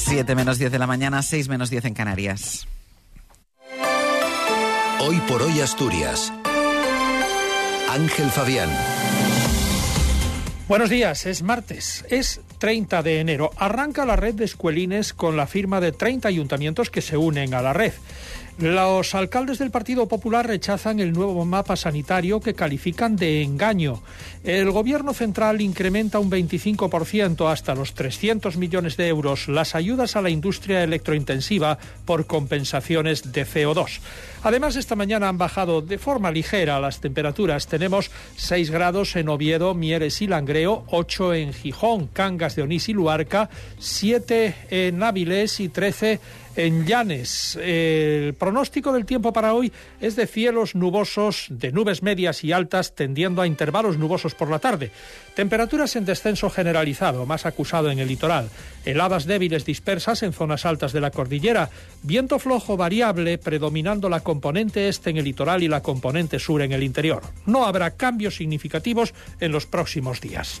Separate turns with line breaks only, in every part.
7 menos 10 de la mañana, 6 menos 10 en Canarias.
Hoy por hoy Asturias. Ángel Fabián.
Buenos días, es martes, es 30 de enero. Arranca la red de escuelines con la firma de 30 ayuntamientos que se unen a la red. Los alcaldes del Partido Popular rechazan el nuevo mapa sanitario que califican de engaño. El Gobierno central incrementa un 25% hasta los 300 millones de euros las ayudas a la industria electrointensiva por compensaciones de CO2. Además, esta mañana han bajado de forma ligera las temperaturas. Tenemos 6 grados en Oviedo, Mieres y Langreo, 8 en Gijón, Cangas de Onís y Luarca, 7 en Áviles y 13 en Llanes. El pronóstico del tiempo para hoy es de cielos nubosos, de nubes medias y altas, tendiendo a intervalos nubosos por la tarde. Temperaturas en descenso generalizado, más acusado en el litoral. Heladas débiles dispersas en zonas altas de la cordillera. Viento flojo variable, predominando la componente este en el litoral y la componente sur en el interior. No habrá cambios significativos en los próximos días.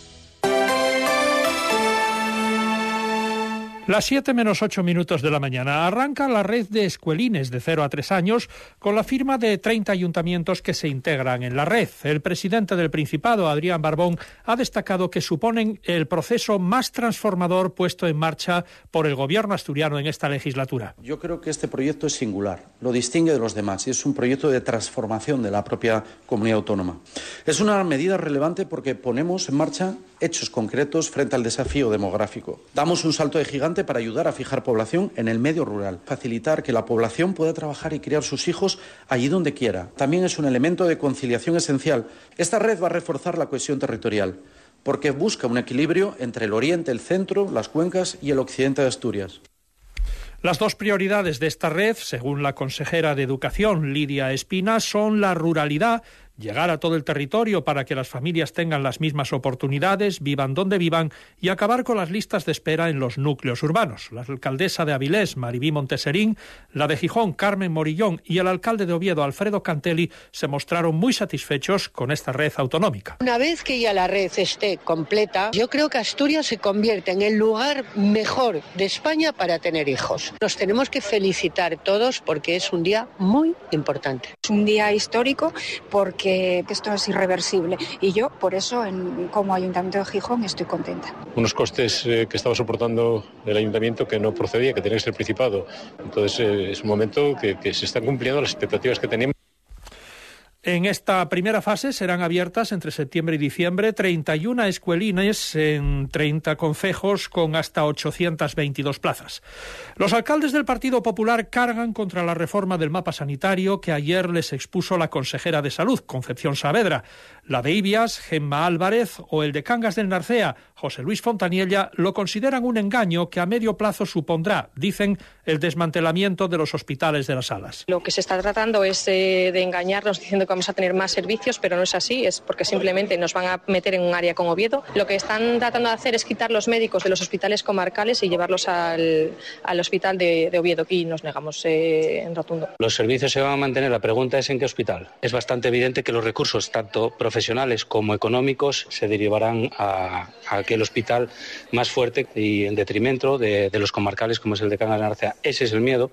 Las 7 menos 8 minutos de la mañana arranca la red de escuelines de 0 a 3 años con la firma de 30 ayuntamientos que se integran en la red. El presidente del Principado, Adrián Barbón, ha destacado que suponen el proceso más transformador puesto en marcha por el gobierno asturiano en esta legislatura.
Yo creo que este proyecto es singular, lo distingue de los demás y es un proyecto de transformación de la propia comunidad autónoma. Es una medida relevante porque ponemos en marcha hechos concretos frente al desafío demográfico. Damos un salto de gigante para ayudar a fijar población en el medio rural, facilitar que la población pueda trabajar y criar sus hijos allí donde quiera. También es un elemento de conciliación esencial. Esta red va a reforzar la cohesión territorial porque busca un equilibrio entre el oriente, el centro, las cuencas y el occidente de Asturias.
Las dos prioridades de esta red, según la consejera de Educación, Lidia Espina, son la ruralidad llegar a todo el territorio para que las familias tengan las mismas oportunidades, vivan donde vivan y acabar con las listas de espera en los núcleos urbanos. La alcaldesa de Avilés, Maribí Monteserín, la de Gijón, Carmen Morillón y el alcalde de Oviedo, Alfredo Cantelli, se mostraron muy satisfechos con esta red autonómica.
Una vez que ya la red esté completa, yo creo que Asturias se convierte en el lugar mejor de España para tener hijos. Nos tenemos que felicitar todos porque es un día muy importante.
Un día histórico porque que, esto es irreversible. Y yo, por eso, en, como Ayuntamiento de Gijón, estoy contenta.
Unos costes eh, que estaba soportando el Ayuntamiento que no procedía, que tenía que ser Principado. Entonces, eh, es un momento que, que se están cumpliendo las expectativas que teníamos.
En esta primera fase serán abiertas entre septiembre y diciembre 31 escuelines en 30 concejos con hasta 822 plazas. Los alcaldes del Partido Popular cargan contra la reforma del mapa sanitario que ayer les expuso la consejera de Salud, Concepción Saavedra. La de Ibias, Gemma Álvarez o el de Cangas del Narcea, José Luis Fontaniella, lo consideran un engaño que a medio plazo supondrá, dicen, el desmantelamiento de los hospitales de las salas.
Lo que se está tratando es eh, de engañarnos diciendo que vamos a tener más servicios, pero no es así, es porque simplemente nos van a meter en un área con Oviedo. Lo que están tratando de hacer es quitar los médicos de los hospitales comarcales y llevarlos al, al hospital de, Oviedo y nos negamos eh, en rotundo.
Los servicios se van a mantener, la pregunta es en qué hospital. Es bastante evidente que los recursos, tanto profesionales como económicos, se derivarán a, aquel hospital más fuerte y en detrimento de, los comarcales como es el de Cangas de Narcea. Ese es el miedo.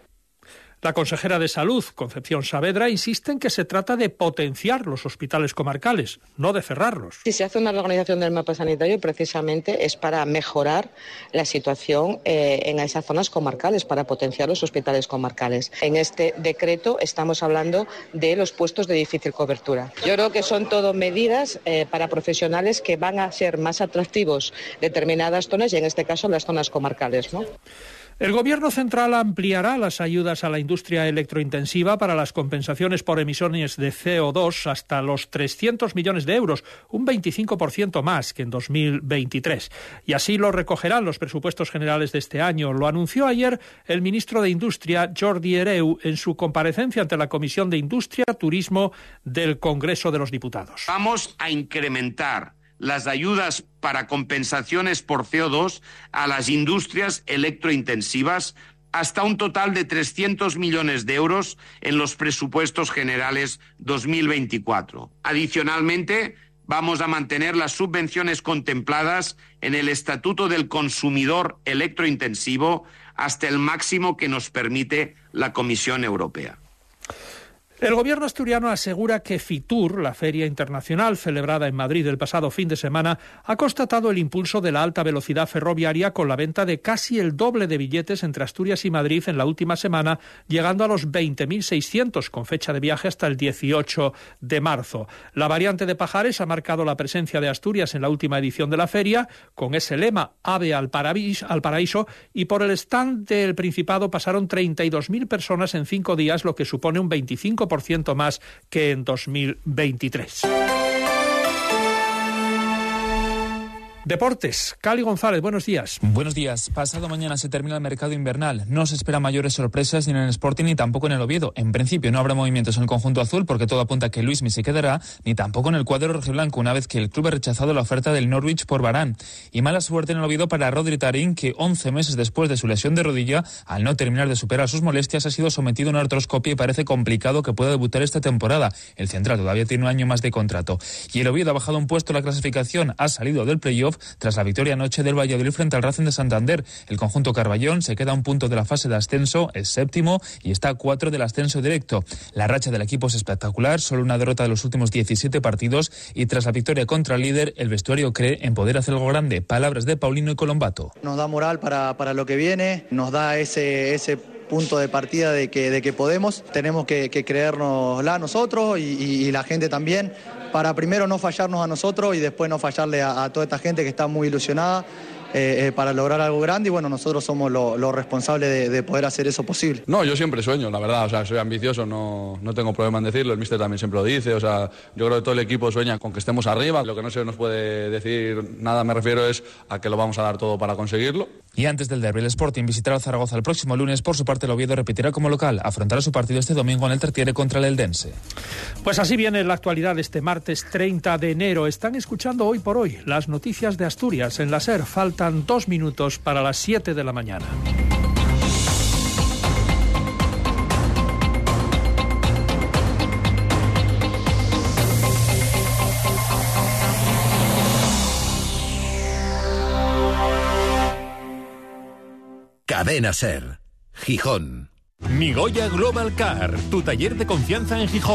La consejera de Salud, Concepción Saavedra, insiste en que se trata de potenciar los hospitales comarcales, no de cerrarlos.
Si se hace una reorganización del mapa sanitario, precisamente es para mejorar la situación eh, en esas zonas comarcales, para potenciar los hospitales comarcales. En este decreto estamos hablando de los puestos de difícil cobertura. Yo creo que son todo medidas eh, para profesionales que van a ser más atractivos determinadas zonas y en este caso las zonas comarcales. ¿no?
El Gobierno central ampliará las ayudas a la industria electrointensiva para las compensaciones por emisiones de CO2 hasta los 300 millones de euros, un 25% más que en 2023. Y así lo recogerán los presupuestos generales de este año. Lo anunció ayer el ministro de Industria, Jordi Hereu, en su comparecencia ante la Comisión de Industria, Turismo del Congreso de los Diputados.
Vamos a incrementar las ayudas para compensaciones por CO2 a las industrias electrointensivas hasta un total de 300 millones de euros en los presupuestos generales 2024. Adicionalmente, vamos a mantener las subvenciones contempladas en el Estatuto del Consumidor Electrointensivo hasta el máximo que nos permite la Comisión Europea.
El gobierno asturiano asegura que Fitur, la feria internacional celebrada en Madrid el pasado fin de semana, ha constatado el impulso de la alta velocidad ferroviaria con la venta de casi el doble de billetes entre Asturias y Madrid en la última semana, llegando a los 20.600 con fecha de viaje hasta el 18 de marzo. La variante de Pajares ha marcado la presencia de Asturias en la última edición de la feria, con ese lema Ave al, paraíso, y por el stand del Principado pasaron 32.000 personas en cinco días, lo que supone un 25 ciento más que en 2023. Deportes, Cali González, buenos días.
Buenos días. Pasado mañana se termina el mercado invernal. No se espera mayores sorpresas ni en el Sporting ni tampoco en el Oviedo. En principio no habrá movimientos en el conjunto azul porque todo apunta a que Luismi se quedará, ni tampoco en el cuadro rojiblanco una vez que el club ha rechazado la oferta del Norwich por Barán. Y mala suerte en el Oviedo para Rodri Tarín, que 11 meses después de su lesión de rodilla, al no terminar de superar sus molestias, ha sido sometido a una artroscopia y parece complicado que pueda debutar esta temporada. El central todavía tiene un año más de contrato. Y el Oviedo ha bajado un puesto la clasificación, ha salido del playoff tras la victoria anoche del Valladolid frente al Racing de Santander. El conjunto Carballón se queda a un punto de la fase de ascenso, es séptimo y está a cuatro del ascenso directo. La racha del equipo es espectacular, solo una derrota de los últimos 17 partidos y tras la victoria contra el líder, el vestuario cree en poder hacer algo grande. Palabras de Paulino y Colombato.
Nos da moral para, para lo que viene, nos da ese, ese punto de partida de que, de que podemos. Tenemos que, que creérnosla nosotros y, y, la gente también para primero no fallarnos a nosotros y después no fallarle a, a toda esta gente que está muy ilusionada. Eh, eh, para lograr algo grande y bueno, nosotros somos los lo responsables de, de, poder hacer eso posible.
No, yo siempre sueño, la verdad, o sea, soy ambicioso, no, no tengo problema en decirlo, el míster también siempre lo dice, o sea, yo creo que todo el equipo sueña con que estemos arriba, lo que no se nos puede decir nada, me refiero es a que lo vamos a dar todo para conseguirlo.
Y antes del derby, el Sporting visitará a Zaragoza el próximo lunes. Por su parte, el Oviedo repetirá como local. Afrontará su partido este domingo en el Tertiere contra el Eldense.
Pues así viene la actualidad este martes 30 de enero. Están escuchando hoy por hoy las noticias de Asturias en la SER. Faltan dos minutos para las 7 de la mañana.
Cadena Ser, Gijón.
Migoya Global Car, tu taller de confianza en Gijón.